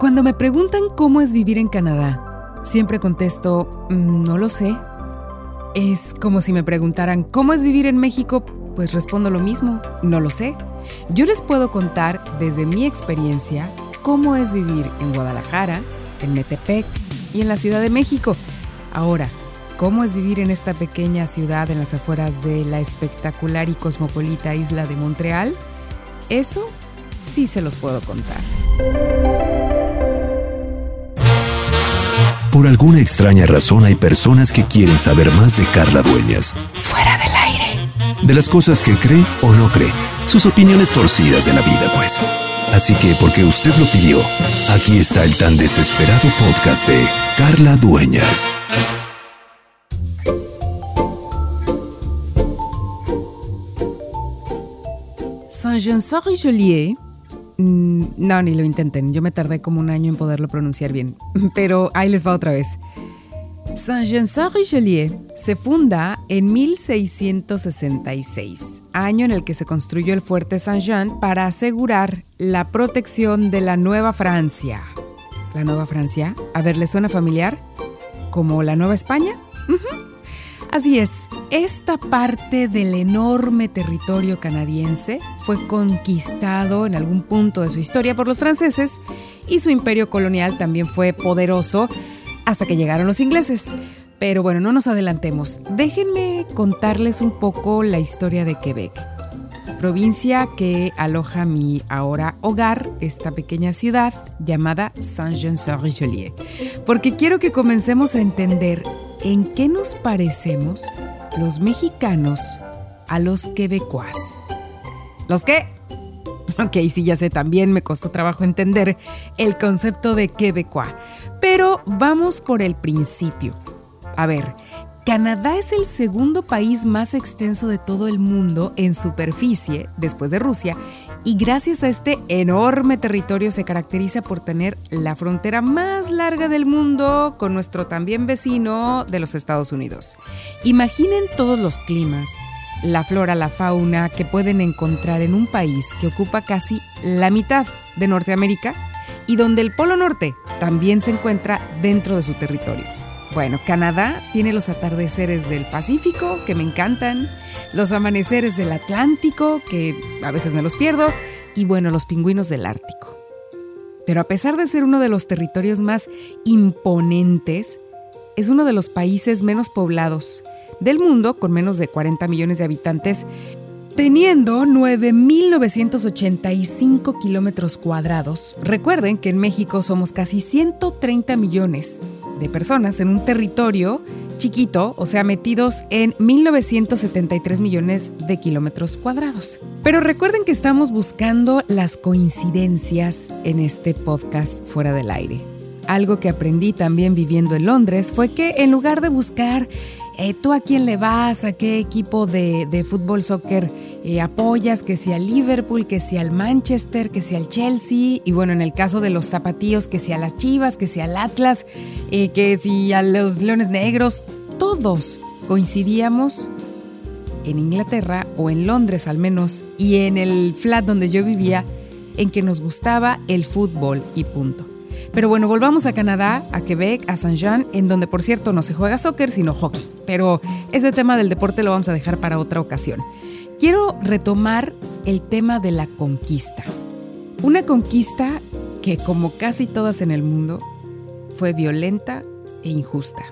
Cuando me preguntan cómo es vivir en Canadá, siempre contesto, "Mm, no lo sé. Es como si me preguntaran, ¿cómo es vivir en México? Pues respondo lo mismo, no lo sé. Yo les puedo contar desde mi experiencia cómo es vivir en Guadalajara, en Metepec y en la Ciudad de México. Ahora, ¿cómo es vivir en esta pequeña ciudad en las afueras de la espectacular y cosmopolita isla de Montreal? Eso sí se los puedo contar. Por alguna extraña razón hay personas que quieren saber más de Carla Dueñas. Fuera del aire. De las cosas que cree o no cree. Sus opiniones torcidas de la vida, pues. Así que, porque usted lo pidió, aquí está el tan desesperado podcast de Carla Dueñas. Saint-Jean-Saint-Richelieu. Mm, No, ni lo intenten. Yo me tardé como un año en poderlo pronunciar bien. Pero ahí les va otra vez. Saint-Jean-Saint-Richelieu se funda en 1666, año en el que se construyó el fuerte Saint-Jean para asegurar la protección de la Nueva Francia. ¿La Nueva Francia? A ver, ¿le suena familiar? ¿Como la Nueva España? Así es, esta parte del enorme territorio canadiense fue conquistado en algún punto de su historia por los franceses y su imperio colonial también fue poderoso hasta que llegaron los ingleses. Pero bueno, no nos adelantemos. Déjenme contarles un poco la historia de Quebec, provincia que aloja mi ahora hogar, esta pequeña ciudad llamada Saint-Jean-Sur-Richelieu, porque quiero que comencemos a entender en qué nos parecemos los mexicanos a los quebecuas. ¿Los qué? Ok, sí, ya sé, también me costó trabajo entender el concepto de quebecuá. Pero vamos por el principio. A ver, Canadá es el segundo país más extenso de todo el mundo en superficie, después de Rusia, y gracias a este enorme territorio se caracteriza por tener la frontera más larga del mundo con nuestro también vecino de los Estados Unidos. Imaginen todos los climas, la flora, la fauna que pueden encontrar en un país que ocupa casi la mitad de Norteamérica y donde el Polo Norte también se encuentra dentro de su territorio. Bueno, Canadá tiene los atardeceres del Pacífico, que me encantan, los amaneceres del Atlántico, que a veces me los pierdo, y bueno, los pingüinos del Ártico. Pero a pesar de ser uno de los territorios más imponentes, es uno de los países menos poblados del mundo, con menos de 40 millones de habitantes, teniendo 9.985 kilómetros cuadrados. Recuerden que en México somos casi 130 millones de personas en un territorio chiquito, o sea, metidos en 1.973 millones de kilómetros cuadrados. Pero recuerden que estamos buscando las coincidencias en este podcast fuera del aire. Algo que aprendí también viviendo en Londres fue que en lugar de buscar eh, tú a quién le vas, a qué equipo de, de fútbol, soccer eh, apoyas, que sea al Liverpool, que sea al Manchester, que sea al Chelsea, y bueno, en el caso de los tapatíos, que sea las Chivas, que sea al Atlas, eh, que si a los Leones Negros, todos coincidíamos en Inglaterra o en Londres al menos, y en el flat donde yo vivía, en que nos gustaba el fútbol y punto. Pero bueno, volvamos a Canadá, a Quebec, a Saint-Jean, en donde por cierto no se juega soccer, sino hockey. Pero ese tema del deporte lo vamos a dejar para otra ocasión. Quiero retomar el tema de la conquista. Una conquista que, como casi todas en el mundo, fue violenta e injusta,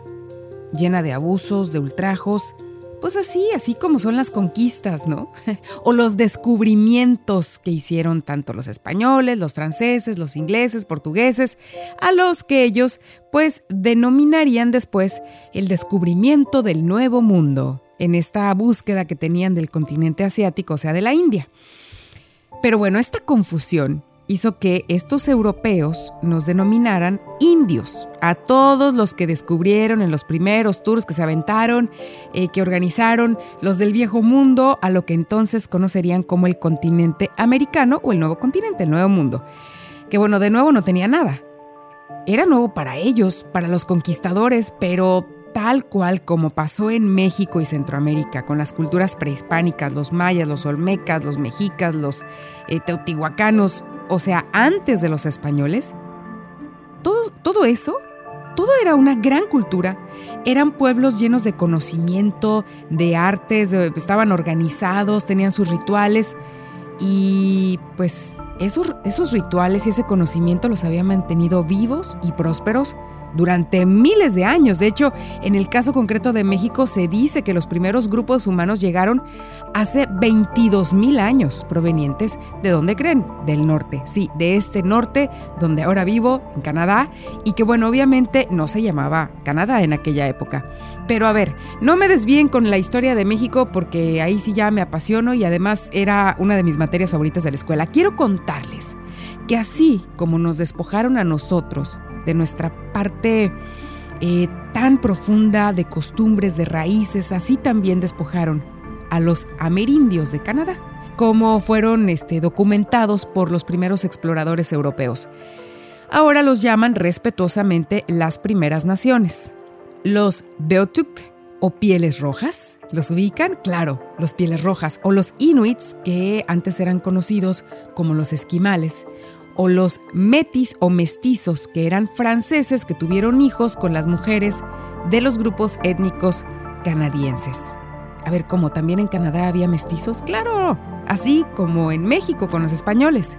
llena de abusos, de ultrajos, pues así, así como son las conquistas, ¿no? o los descubrimientos que hicieron tanto los españoles, los franceses, los ingleses, portugueses, a los que ellos pues denominarían después el descubrimiento del nuevo mundo, en esta búsqueda que tenían del continente asiático, o sea, de la India. Pero bueno, esta confusión hizo que estos europeos nos denominaran indios, a todos los que descubrieron en los primeros tours que se aventaron, eh, que organizaron los del viejo mundo, a lo que entonces conocerían como el continente americano o el nuevo continente, el nuevo mundo. Que bueno, de nuevo no tenía nada. Era nuevo para ellos, para los conquistadores, pero tal cual como pasó en México y Centroamérica con las culturas prehispánicas, los mayas, los olmecas, los mexicas, los eh, teotihuacanos, o sea, antes de los españoles, todo eso, todo era una gran cultura. Eran pueblos llenos de conocimiento, de artes, estaban organizados, tenían sus rituales y pues esos, esos rituales y ese conocimiento los había mantenido vivos y prósperos durante miles de años. De hecho, en el caso concreto de México se dice que los primeros grupos humanos llegaron hace 22 mil años, provenientes de dónde creen, del norte, sí, de este norte donde ahora vivo, en Canadá, y que bueno, obviamente no se llamaba Canadá en aquella época. Pero a ver, no me desvíen con la historia de México porque ahí sí ya me apasiono y además era una de mis materias favoritas de la escuela. Quiero contarles que así como nos despojaron a nosotros de nuestra parte eh, tan profunda de costumbres, de raíces, así también despojaron a los amerindios de Canadá, como fueron este, documentados por los primeros exploradores europeos. Ahora los llaman respetuosamente las primeras naciones. Los Beotuk o pieles rojas, ¿los ubican? Claro, los pieles rojas, o los Inuits, que antes eran conocidos como los esquimales, o los metis o mestizos, que eran franceses que tuvieron hijos con las mujeres de los grupos étnicos canadienses. A ver, ¿cómo también en Canadá había mestizos? Claro, así como en México con los españoles.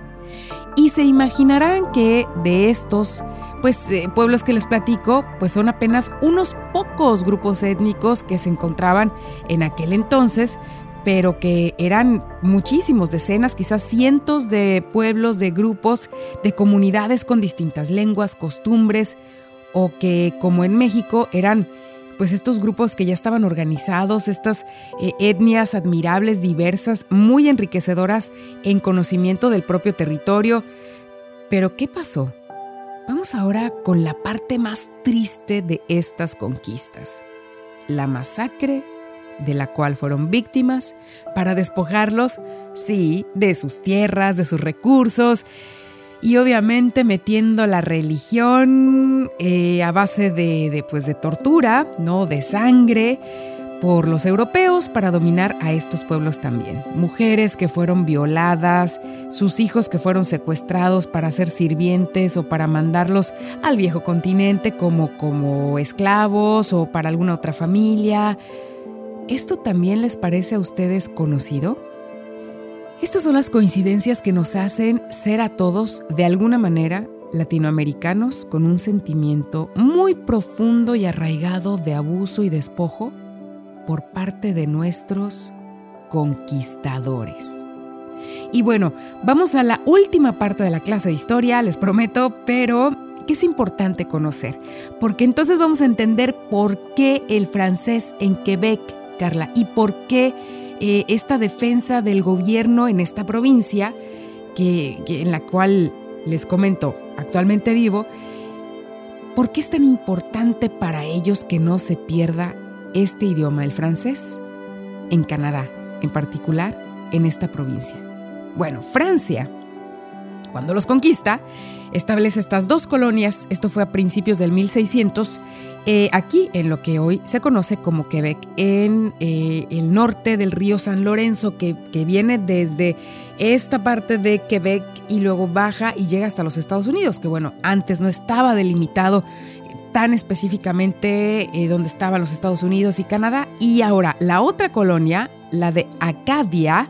Y se imaginarán que de estos pues eh, pueblos que les platico, pues son apenas unos pocos grupos étnicos que se encontraban en aquel entonces, pero que eran muchísimos, decenas, quizás cientos de pueblos, de grupos, de comunidades con distintas lenguas, costumbres, o que como en México eran pues estos grupos que ya estaban organizados, estas eh, etnias admirables, diversas, muy enriquecedoras en conocimiento del propio territorio. Pero ¿qué pasó? Vamos ahora con la parte más triste de estas conquistas, la masacre de la cual fueron víctimas, para despojarlos, sí, de sus tierras, de sus recursos, y obviamente metiendo la religión eh, a base de, pues, de tortura, ¿no? de sangre, por los europeos para dominar a estos pueblos también. Mujeres que fueron violadas, sus hijos que fueron secuestrados para ser sirvientes o para mandarlos al viejo continente como, como esclavos o para alguna otra familia. ¿Esto también les parece a ustedes conocido? Estas son las coincidencias que nos hacen ser a todos, de alguna manera, latinoamericanos con un sentimiento muy profundo y arraigado de abuso y despojo por parte de nuestros conquistadores. Y bueno, vamos a la última parte de la clase de historia, les prometo, pero que es importante conocer, porque entonces vamos a entender por qué el francés en Quebec Carla, y por qué eh, esta defensa del gobierno en esta provincia, que, en la cual les comento actualmente vivo, ¿por qué es tan importante para ellos que no se pierda este idioma, el francés, en Canadá, en particular en esta provincia? Bueno, Francia, cuando los conquista, establece estas dos colonias, esto fue a principios del 1600, eh, aquí en lo que hoy se conoce como Quebec, en eh, el norte del río San Lorenzo, que, que, viene desde esta parte de Quebec y luego baja y llega hasta los Estados Unidos, que bueno, antes no estaba delimitado tan específicamente eh, donde estaban los Estados Unidos y Canadá, y ahora la otra colonia, la de Acadia,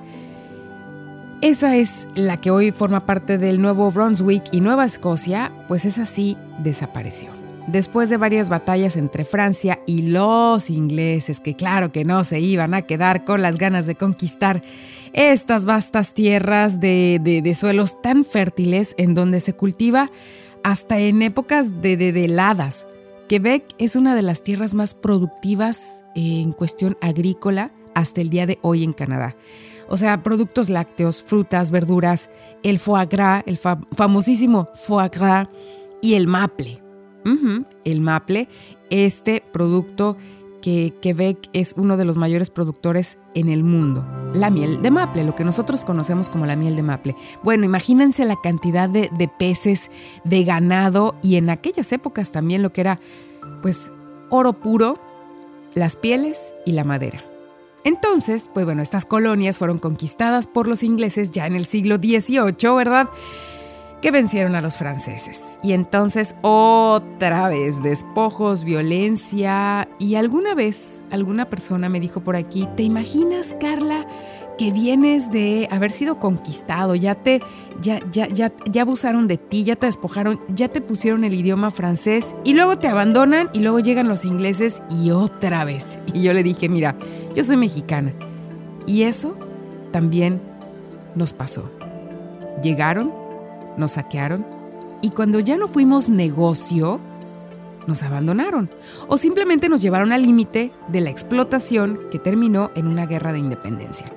esa es la que hoy forma parte del Nuevo Brunswick y Nueva Escocia, pues esa sí desapareció. Después de varias batallas entre Francia y los ingleses, que claro que no se iban a quedar con las ganas de conquistar estas vastas tierras de, suelos tan fértiles en donde se cultiva hasta en épocas de, de, heladas. Quebec es una de las tierras más productivas en cuestión agrícola hasta el día de hoy en Canadá. O sea, productos lácteos, frutas, verduras, el foie gras, el famosísimo foie gras y el maple. el maple, este producto que Quebec es uno de los mayores productores en el mundo. La miel de maple, lo que nosotros conocemos como la miel de maple. Bueno, imagínense la cantidad de, de peces, de ganado y en aquellas épocas también lo que era, pues, oro puro, las pieles y la madera. Entonces, pues bueno, estas colonias fueron conquistadas por los ingleses ya en el siglo XVIII, ¿verdad? que vencieron a los franceses. Y entonces otra vez despojos, violencia y alguna vez alguna persona me dijo por aquí, ¿te imaginas Carla? Que vienes de haber sido conquistado, ya te ya, ya, ya, ya abusaron de ti, ya te despojaron, ya te pusieron el idioma francés y luego te abandonan y luego llegan los ingleses y otra vez. Y yo le dije, mira, yo soy mexicana. Y eso también nos pasó. Llegaron, nos saquearon y cuando ya no fuimos negocio, nos abandonaron o simplemente nos llevaron al límite de la explotación que terminó en una guerra de independencia.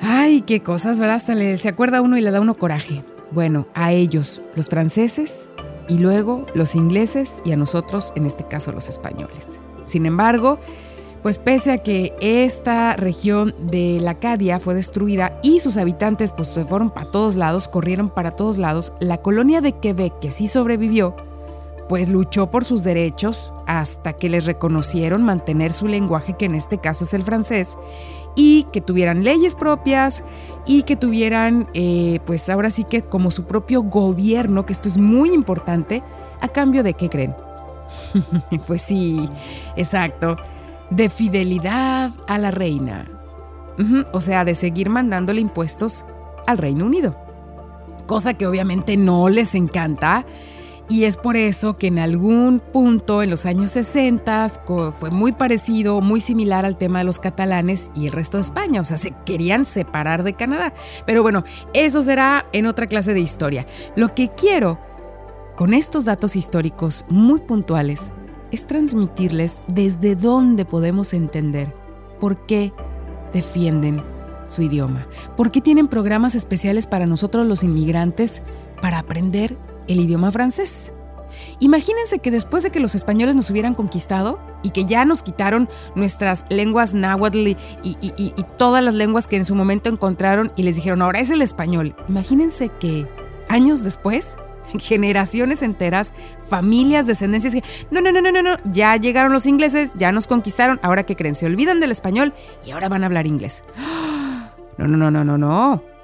Ay, qué cosas, ¿verdad? Hasta le, se acuerda uno y le da uno coraje. Bueno, a ellos, los franceses, y luego los ingleses y a nosotros, en este caso los españoles. Sin embargo, pues pese a que esta región de la Acadia fue destruida y sus habitantes pues se fueron para todos lados, corrieron para todos lados, la colonia de Quebec, que sí sobrevivió, pues luchó por sus derechos hasta que les reconocieron mantener su lenguaje, que en este caso es el francés, y que tuvieran leyes propias y que tuvieran, eh, pues ahora sí que como su propio gobierno, que esto es muy importante, a cambio de qué creen. pues sí, exacto, de fidelidad a la reina. O sea, de seguir mandándole impuestos al Reino Unido. Cosa que obviamente no les encanta y es por eso que en algún punto en los años 60 fue muy parecido, muy similar al tema de los catalanes y el resto de España. O sea, se querían separar de Canadá. Pero bueno, eso será en otra clase de historia. Lo que quiero con estos datos históricos muy puntuales es transmitirles desde dónde podemos entender por qué defienden su idioma, por qué tienen programas especiales para nosotros los inmigrantes para aprender el idioma francés. Imagínense que después de que los españoles nos hubieran conquistado y que ya nos quitaron nuestras lenguas náhuatl y, todas las lenguas que en su momento encontraron y les dijeron, ahora es el español. Imagínense que años después, generaciones enteras, familias, descendencias, no, no, no, no, no, no, ya llegaron los ingleses, ya nos conquistaron, ahora que creen, se olvidan del español y ahora van a hablar inglés. No, no, no, no, no, no.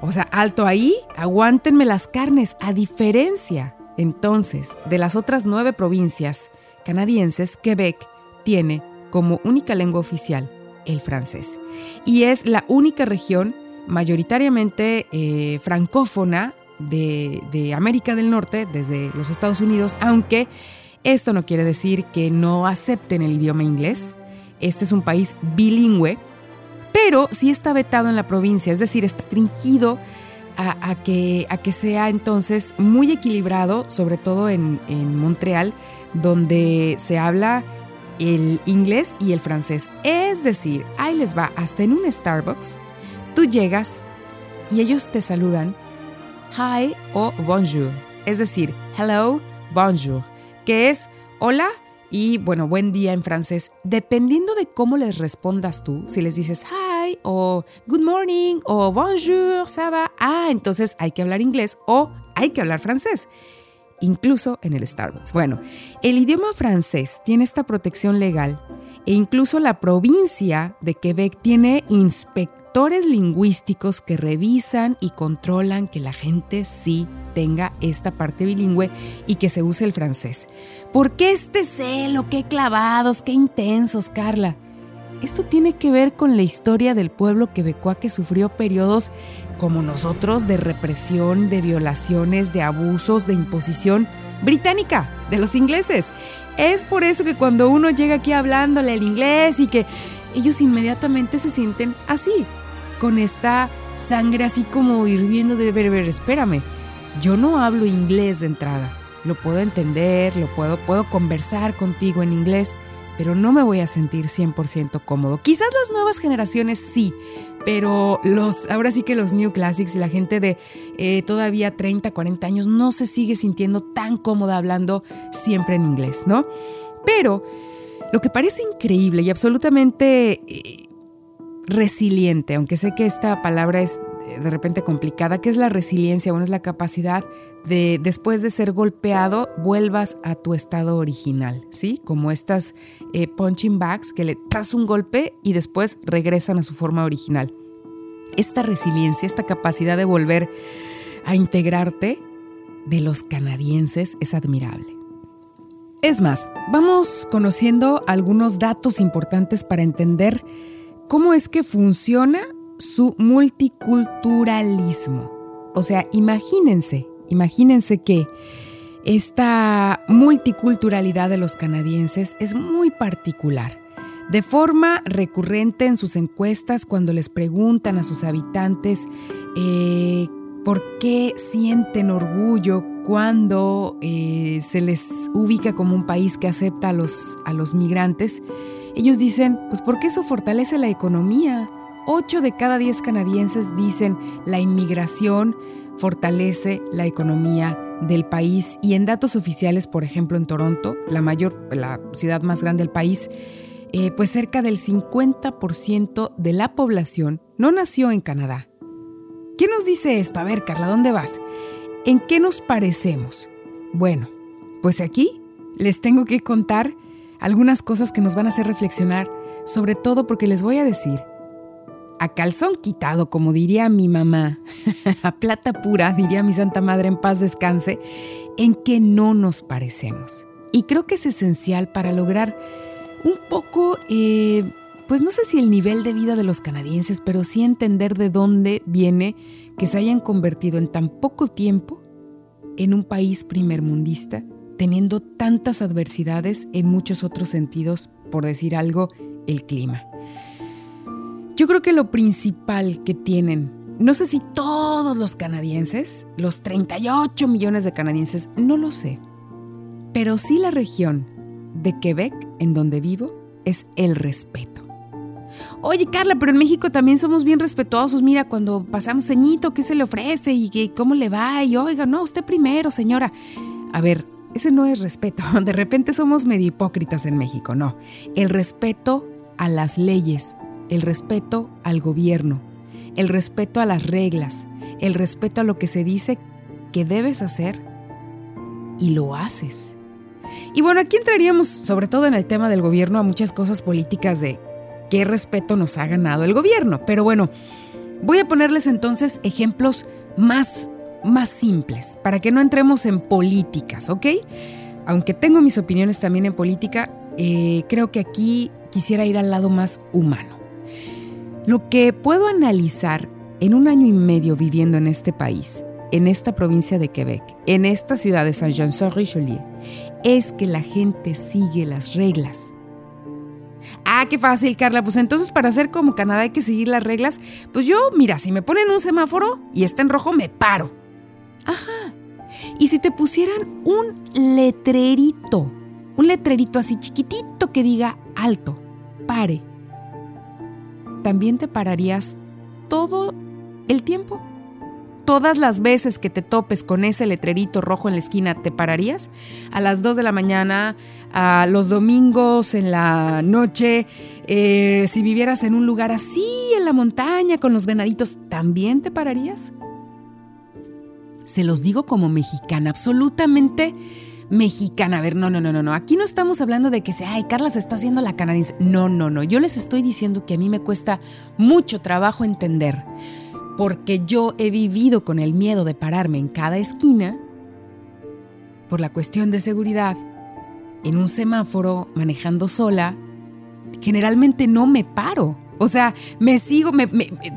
O sea, alto ahí, aguántenme las carnes, a diferencia entonces de las otras nueve provincias canadienses, Quebec tiene como única lengua oficial el francés. Y es la única región mayoritariamente eh, francófona de, de América del Norte, desde los Estados Unidos, aunque esto no quiere decir que no acepten el idioma inglés. Este es un país bilingüe pero sí está vetado en la provincia, es decir, restringido a, que, a que sea entonces muy equilibrado, sobre todo en, en Montreal, donde se habla el inglés y el francés. Es decir, ahí les va, hasta en un Starbucks, tú llegas y ellos te saludan hi o bonjour, es decir, hello, bonjour, que es hola y bueno, buen día en francés. Dependiendo de cómo les respondas tú, si les dices hi o good morning o bonjour, ça va, ah, entonces hay que hablar inglés o hay que hablar francés. Incluso en el Starbucks. Bueno, el idioma francés tiene esta protección legal e incluso la provincia de Quebec tiene inspectores lingüísticos que revisan y controlan que la gente sí tenga esta parte bilingüe y que se use el francés. ¿Por qué este celo? ¿Qué clavados? ¿Qué intensos, Carla? Esto tiene que ver con la historia del pueblo quebecoa que sufrió periodos como nosotros de represión, de violaciones, de abusos, de imposición británica, de los ingleses. Es por eso que cuando uno llega aquí hablándole el inglés y que ellos inmediatamente se sienten así, con esta sangre así como hirviendo de ver, ver, espérame, yo no hablo inglés de entrada lo puedo entender, lo puedo, puedo conversar contigo en inglés, pero no me voy a sentir 100% cómodo. Quizás las nuevas generaciones sí, pero los, ahora sí que los New Classics y la gente de eh, todavía 30, 40 años no se sigue sintiendo tan cómoda hablando siempre en inglés, ¿no? Pero lo que parece increíble y absolutamente eh, resiliente, aunque sé que esta palabra es eh, de repente complicada, ¿qué es la resiliencia? Bueno, es la capacidad de después de ser golpeado vuelvas a tu estado original, ¿sí? Como estas eh, punching bags que le das un golpe y después regresan a su forma original. Esta resiliencia, esta capacidad de volver a integrarte de los canadienses es admirable. Es más, vamos conociendo algunos datos importantes para entender cómo es que funciona su multiculturalismo. O sea, imagínense, imagínense que esta multiculturalidad de los canadienses es muy particular. De forma recurrente en sus encuestas, cuando les preguntan a sus habitantes eh, por qué sienten orgullo cuando eh, se les ubica como un país que acepta a los, a los migrantes, ellos dicen, pues porque eso fortalece la economía. Ocho de cada diez canadienses dicen la inmigración fortalece la economía del país y en datos oficiales, por ejemplo en Toronto, la mayor, la ciudad más grande del país, eh, pues cerca del 50% de la población no nació en Canadá. ¿Qué nos dice esto? A ver, Carla, ¿dónde vas? ¿En qué nos parecemos? Bueno, pues aquí les tengo que contar algunas cosas que nos van a hacer reflexionar, sobre todo porque les voy a decir a calzón quitado, como diría mi mamá, a plata pura, diría mi Santa Madre en paz descanse, en que no nos parecemos. Y creo que es esencial para lograr un poco, eh, pues no sé si el nivel de vida de los canadienses, pero sí entender de dónde viene que se hayan convertido en tan poco tiempo en un país primermundista, teniendo tantas adversidades en muchos otros sentidos, por decir algo, el clima. Yo creo que lo principal que tienen, no sé si todos los canadienses, los 38 millones de canadienses, no lo sé, pero sí la región de Quebec, en donde vivo, es el respeto. Oye, Carla, pero en México también somos bien respetuosos. Mira, cuando pasamos ceñito, ¿qué se le ofrece? ¿Y cómo le va? Y oiga, no, usted primero, señora. A ver, ese no es respeto. De repente somos medio hipócritas en México, no. El respeto a las leyes, el respeto al gobierno, el respeto a las reglas, el respeto a lo que se dice que debes hacer y lo haces. Y bueno, aquí entraríamos sobre todo en el tema del gobierno a muchas cosas políticas de qué respeto nos ha ganado el gobierno. Pero bueno, voy a ponerles entonces ejemplos más, más simples para que no entremos en políticas, ¿ok? Aunque tengo mis opiniones también en política, eh, creo que aquí quisiera ir al lado más humano. Lo que puedo analizar en un año y medio viviendo en este país, en esta provincia de Quebec, en esta ciudad de Saint-Jean-sur-Richelieu, es que la gente sigue las reglas. Ah, qué fácil, Carla. Pues entonces para hacer como Canadá hay que seguir las reglas. Pues yo, mira, si me ponen un semáforo y está en rojo, me paro. Ajá. Y si te pusieran un letrerito, un letrerito así chiquitito que diga alto, pare, también te pararías todo el tiempo. Todas las veces que te topes con ese letrerito rojo en la esquina, ¿te pararías? A las 2 de la mañana, a los domingos, en la noche, eh, si vivieras en un lugar así, en la montaña, con los venaditos, ¿también te pararías? Se los digo como mexicana, absolutamente mexicana. A ver, no, no, no, no, no. Aquí no estamos hablando de que sea, ay, Carla se está haciendo la canadiense. No, no, no. Yo les estoy diciendo que a mí me cuesta mucho trabajo entender, porque yo he vivido con el miedo de pararme en cada esquina por la cuestión de seguridad, en un semáforo, manejando sola. Generalmente no me paro o sea, me sigo, me,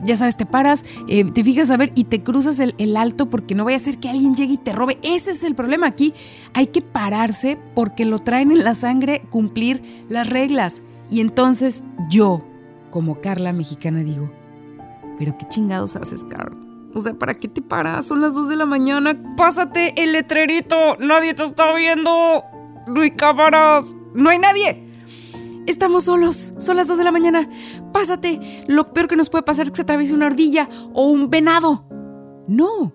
ya sabes, te paras, eh, te fijas a ver y te cruzas el, alto porque no vaya a ser que alguien llegue y te robe. Ese es el problema aquí. Hay que pararse porque lo traen en la sangre cumplir las reglas. Y entonces yo, como Carla mexicana, digo, pero qué chingados haces, Carla. O sea, ¿para qué te paras? Son las 2 de la mañana. Pásate el letrerito. Nadie te está viendo. No hay cámaras. No hay nadie. Estamos solos, son las 2 de la mañana. Pásate. Lo peor que nos puede pasar es que se atraviese una ardilla o un venado. No.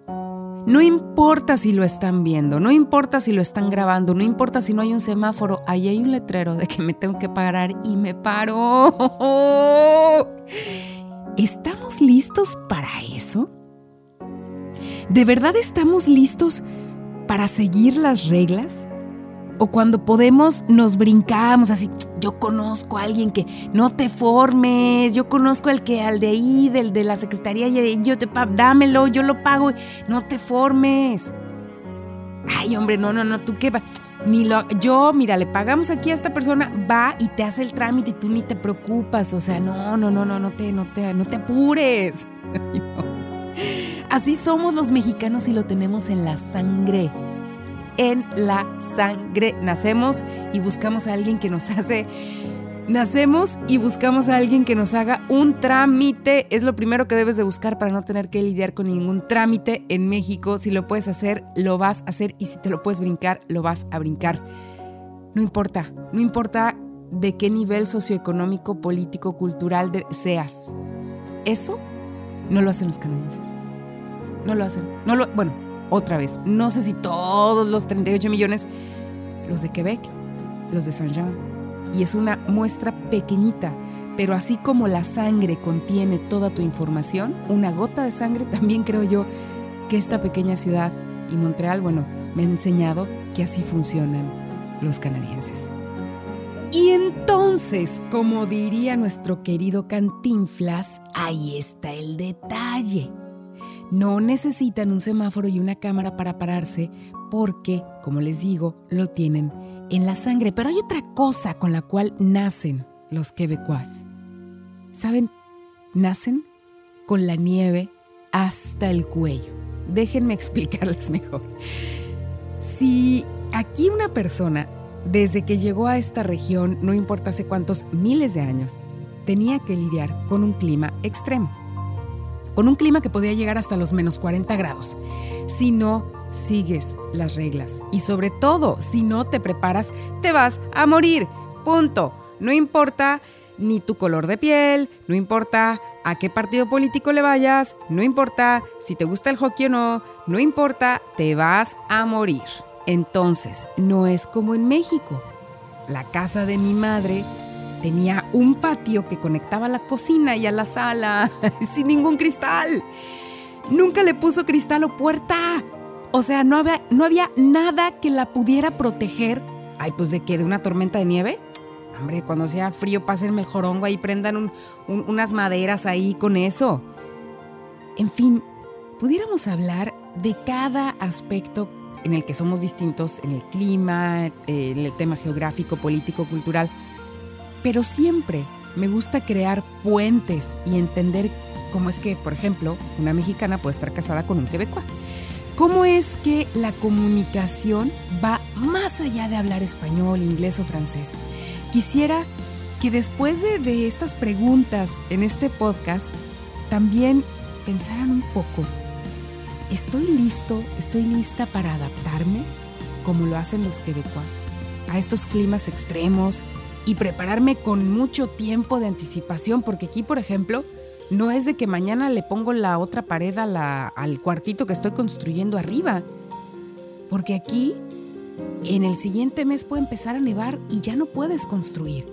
No importa si lo están viendo, no importa si lo están grabando, no importa si no hay un semáforo, ahí hay un letrero de que me tengo que parar y me paro. ¿Estamos listos para eso? ¿De verdad estamos listos para seguir las reglas? O cuando podemos, nos brincamos así. Yo conozco a alguien que no te formes. Yo conozco al que, al de ahí, del de la secretaría, yo te dámelo, yo lo pago. No te formes. Ay, hombre, no, no, no, tú qué va. Ni lo, yo, mira, le pagamos aquí a esta persona, va y te hace el trámite y tú ni te preocupas. O sea, no, no, no, no, no te, no te, no te apures. Así somos los mexicanos y lo tenemos en la sangre. En la sangre. Nacemos y buscamos a alguien que nos hace Nacemos y buscamos a alguien que nos haga un trámite. Es lo primero que debes de buscar para no tener que lidiar con ningún trámite en México. Si lo puedes hacer, lo vas a hacer y si te lo puedes brincar, lo vas a brincar. No importa, no importa de qué nivel socioeconómico, político, cultural seas. Eso no lo hacen los canadienses. No lo hacen. No lo, bueno, otra vez, no sé si todos los 38 millones, los de Quebec, los de Saint-Jean, y es una muestra pequeñita, pero así como la sangre contiene toda tu información, una gota de sangre también creo yo que esta pequeña ciudad y Montreal, bueno, me ha enseñado que así funcionan los canadienses. Y entonces, como diría nuestro querido Cantinflas, ahí está el detalle. No necesitan un semáforo y una cámara para pararse porque, como les digo, lo tienen en la sangre. Pero hay otra cosa con la cual nacen los quebecuas. ¿Saben? Nacen con la nieve hasta el cuello. Déjenme explicarles mejor. Si aquí una persona, desde que llegó a esta región, no importa hace cuántos miles de años, tenía que lidiar con un clima extremo. Con un clima que podía llegar hasta los menos 40 grados. Si no sigues las reglas. Y sobre todo, si no te preparas, te vas a morir. Punto. No importa ni tu color de piel, no importa a qué partido político le vayas, no importa si te gusta el hockey o no, no importa, te vas a morir. Entonces, no es como en México. La casa de mi madre tenía un patio que conectaba a la cocina y a la sala, sin ningún cristal. Nunca le puso cristal o puerta. O sea, no había, no había nada que la pudiera proteger. Ay, pues de qué, de una tormenta de nieve. Hombre, cuando sea frío, pásenme el jorongo ahí, prendan unas maderas ahí con eso. En fin, pudiéramos hablar de cada aspecto en el que somos distintos, en el clima, en el tema geográfico, político, cultural, pero siempre me gusta crear puentes y entender cómo es que, por ejemplo, una mexicana puede estar casada con un quebecois. ¿Cómo es que la comunicación va más allá de hablar español, inglés o francés? Quisiera que después de, estas preguntas en este podcast, también pensaran un poco, ¿estoy listo, estoy lista para adaptarme, como lo hacen los quebecuas, a estos climas extremos y prepararme con mucho tiempo de anticipación? Porque aquí, por ejemplo, no es de que mañana le pongo la otra pared al cuartito que estoy construyendo arriba. Porque aquí, en el siguiente mes puede empezar a nevar y ya no puedes construir.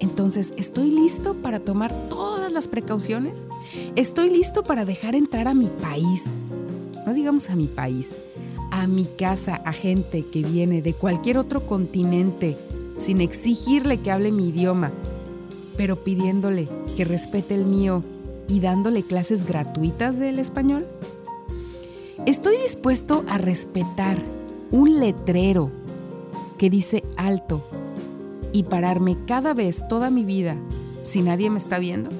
Entonces, ¿estoy listo para tomar todas las precauciones? ¿Estoy listo para dejar entrar a mi país? No digamos a mi país, a mi casa, a gente que viene de cualquier otro continente, sin exigirle que hable mi idioma, pero pidiéndole que respete el mío y dándole clases gratuitas del español? Estoy dispuesto a respetar un letrero que dice alto y pararme cada vez toda mi vida si nadie me está viendo?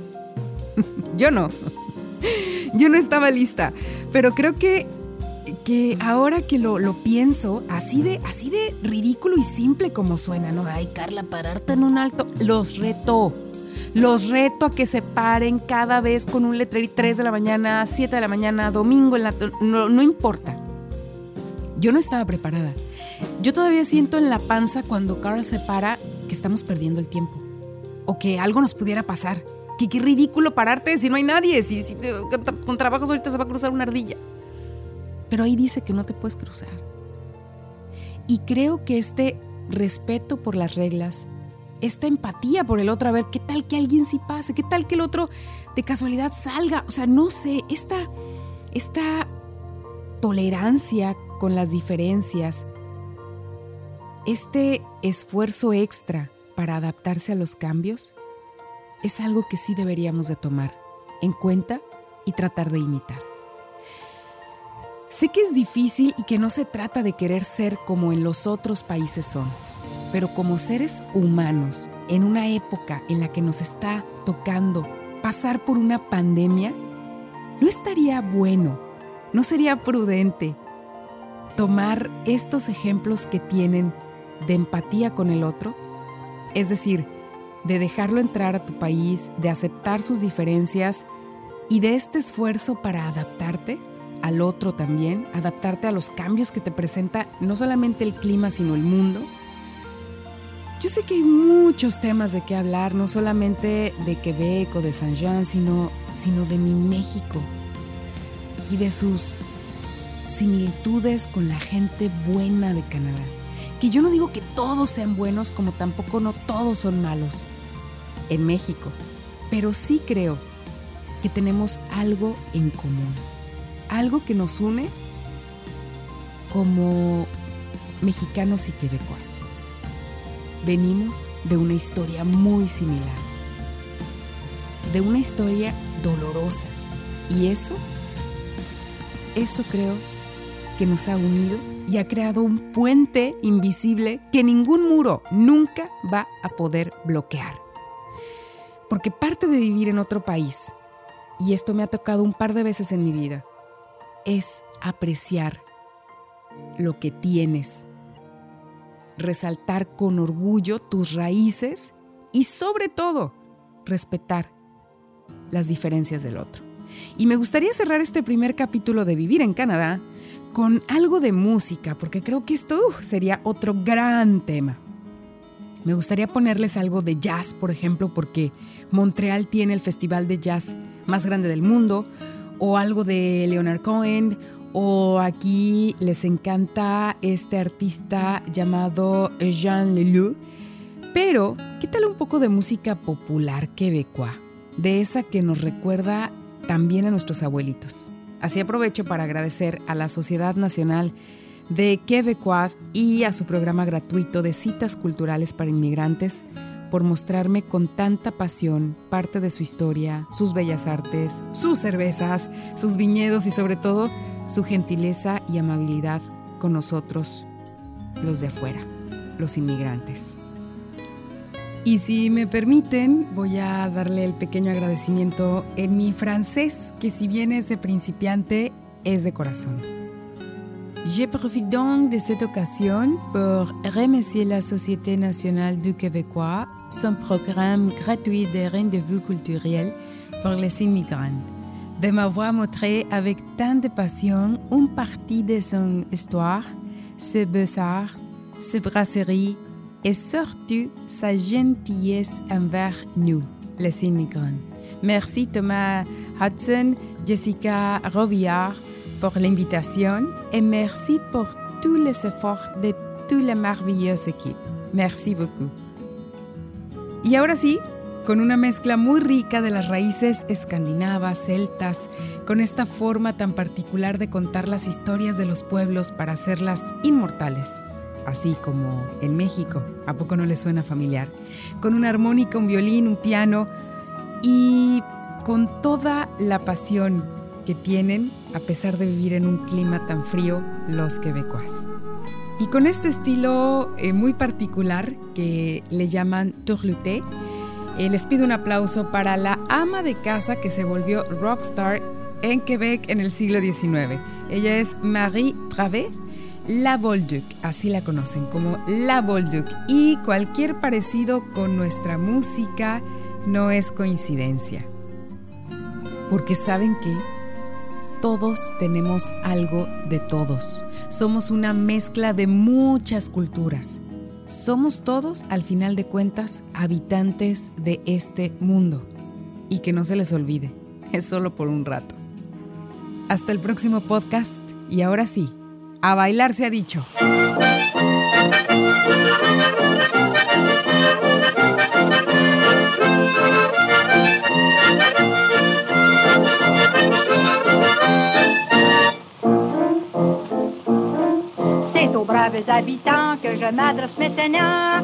Yo no. Yo no estaba lista, pero creo que, que ahora que lo, lo, pienso, así de, así de ridículo y simple como suena, ¿no? Ay, Carla, pararte en un alto, los reto. Los reto a que se paren cada vez con un letrero 3 de la mañana, 7 de la mañana, domingo, no, importa. Yo no estaba preparada. Yo todavía siento en la panza cuando Carl se para que estamos perdiendo el tiempo. O que algo nos pudiera pasar. Que qué ridículo pararte si no hay nadie. Si, si con trabajos ahorita se va a cruzar una ardilla. Pero ahí dice que no te puedes cruzar. Y creo que este respeto por las reglas esta empatía por el otro, a ver qué tal que alguien sí pase, qué tal que el otro de casualidad salga, o sea, no sé, esta, esta tolerancia con las diferencias este esfuerzo extra para adaptarse a los cambios es algo que sí deberíamos de tomar en cuenta y tratar de imitar. Sé que es difícil y que no se trata de querer ser como en los otros países son, pero como seres humanos, en una época en la que nos está tocando pasar por una pandemia, ¿no estaría bueno, no sería prudente tomar estos ejemplos que tienen de empatía con el otro? Es decir, de dejarlo entrar a tu país, de aceptar sus diferencias y de este esfuerzo para adaptarte al otro también, adaptarte a los cambios que te presenta no solamente el clima, sino el mundo. Yo sé que hay muchos temas de qué hablar, no solamente de Quebec o de Saint Jean, sino, sino de mi México y de sus similitudes con la gente buena de Canadá. Que yo no digo que todos sean buenos, como tampoco no todos son malos en México, pero sí creo que tenemos algo en común, algo que nos une como mexicanos y quebecuas. Venimos de una historia muy similar, de una historia dolorosa, y eso, eso creo que nos ha unido y ha creado un puente invisible que ningún muro nunca va a poder bloquear. Porque parte de vivir en otro país, y esto me ha tocado un par de veces en mi vida, es apreciar lo que tienes, resaltar con orgullo tus raíces y sobre todo respetar las diferencias del otro. Y me gustaría cerrar este primer capítulo de Vivir en Canadá con algo de música, porque creo que esto uh, sería otro gran tema. Me gustaría ponerles algo de jazz, por ejemplo, porque Montreal tiene el festival de jazz más grande del mundo, o algo de Leonard Cohen, o aquí les encanta este artista llamado Jean Leloup. Pero, ¿qué tal un poco de música popular quebecoa? De esa que nos recuerda también a nuestros abuelitos. Así aprovecho para agradecer a la Sociedad Nacional de Quebecois y a su programa gratuito de citas culturales para inmigrantes por mostrarme con tanta pasión parte de su historia, sus bellas artes, sus cervezas, sus viñedos y sobre todo su gentileza y amabilidad con nosotros, los de afuera, los inmigrantes. Y si me permiten, voy a darle el pequeño agradecimiento en mi francés, que si bien es de principiante, es de corazón. Je profite donc de cette occasion pour remercier la Société nationale du Québécois, son programme gratuit de rendez-vous culturels pour les immigrants, de m'avoir montré avec tant de passion une partie de son histoire, ses beaux-arts, ses brasseries et surtout sa gentillesse envers nous, les immigrants. Merci Thomas Hudson, Jessica Robillard, por la invitación y merci por tous les efforts de toute la maravillosa equipe. Merci beaucoup. Y ahora con una mezcla muy rica de las raíces escandinavas, celtas, con esta forma tan particular de contar las historias de los pueblos para hacerlas inmortales, así como en México, ¿a poco no le suena familiar? Con una armónica, un violín, un piano y con toda la pasión que tienen a pesar de vivir en un clima tan frío los quebecois. Y con este estilo eh, muy particular que le llaman tourluté, eh, les pido un aplauso para la ama de casa que se volvió rockstar en Quebec en el siglo XIX. Ella es Marie Travé, La Bolduc, así la conocen como La Bolduc. Y cualquier parecido con nuestra música no es coincidencia. Porque saben que todos tenemos algo de todos. Somos una mezcla de muchas culturas. Somos todos, al final de cuentas, habitantes de este mundo. Y que no se les olvide, es solo por un rato. Hasta el próximo podcast y ahora sí, a bailar se ha dicho. Habitants que je m'adresse maintenant.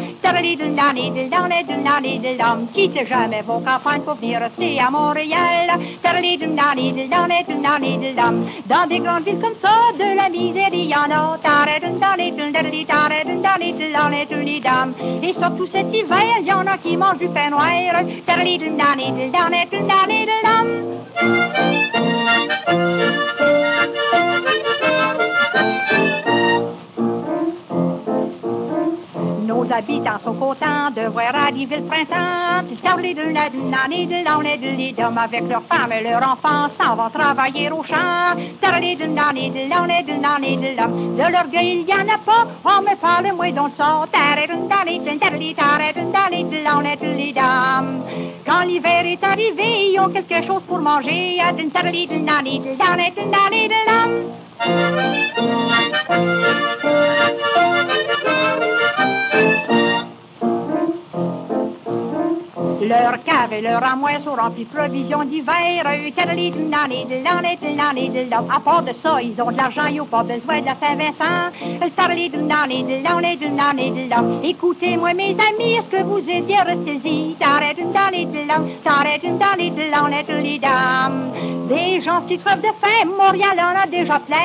Quittez jamais vos campagnes pour venir rester à Montréal. Dans des grandes villes comme ça, de la misère, y en a. Et surtout cet hiver, il y en a qui mangent du pain noir. Nos habitants sont contents de voir arriver le printemps. Avec leurs femmes et leurs enfants s'en vont travailler au champ. De l'orgueil, il n'y en a pas, on me parle moi dans le sang. Quand l'hiver est arrivé, ils ont quelque chose pour manger. Leur cave et leur amoin sont remplis de provisions d'hiver. À part de ça, ils ont de l'argent, ils n'ont pas besoin de la Saint-Vincent. Écoutez-moi, mes amis, est-ce que vous êtes bien restés-y? Des gens qui crevent de faim, Montréal en a déjà plein.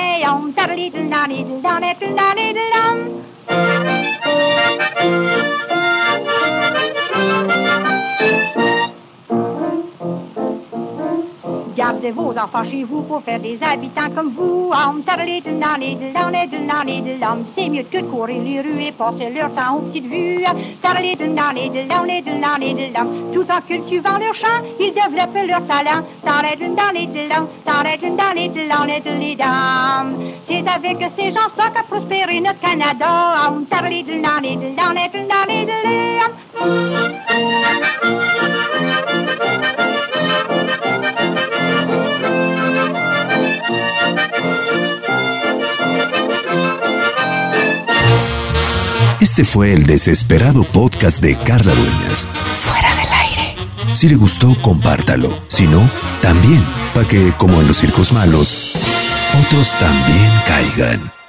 Gardez vos enfants chez vous pour faire des habitants comme vous. C'est mieux que de courir les rues et passer leur temps aux petites vues. Tout en cultivant leur champ, ils développent leur talent. C'est avec ces gens-là qu'a prospéré notre Canada. Este fue el desesperado podcast de Carla Dueñas. Fuera del aire. Si le gustó, compártalo. Si no, también, para que, como en los circos malos, otros también caigan.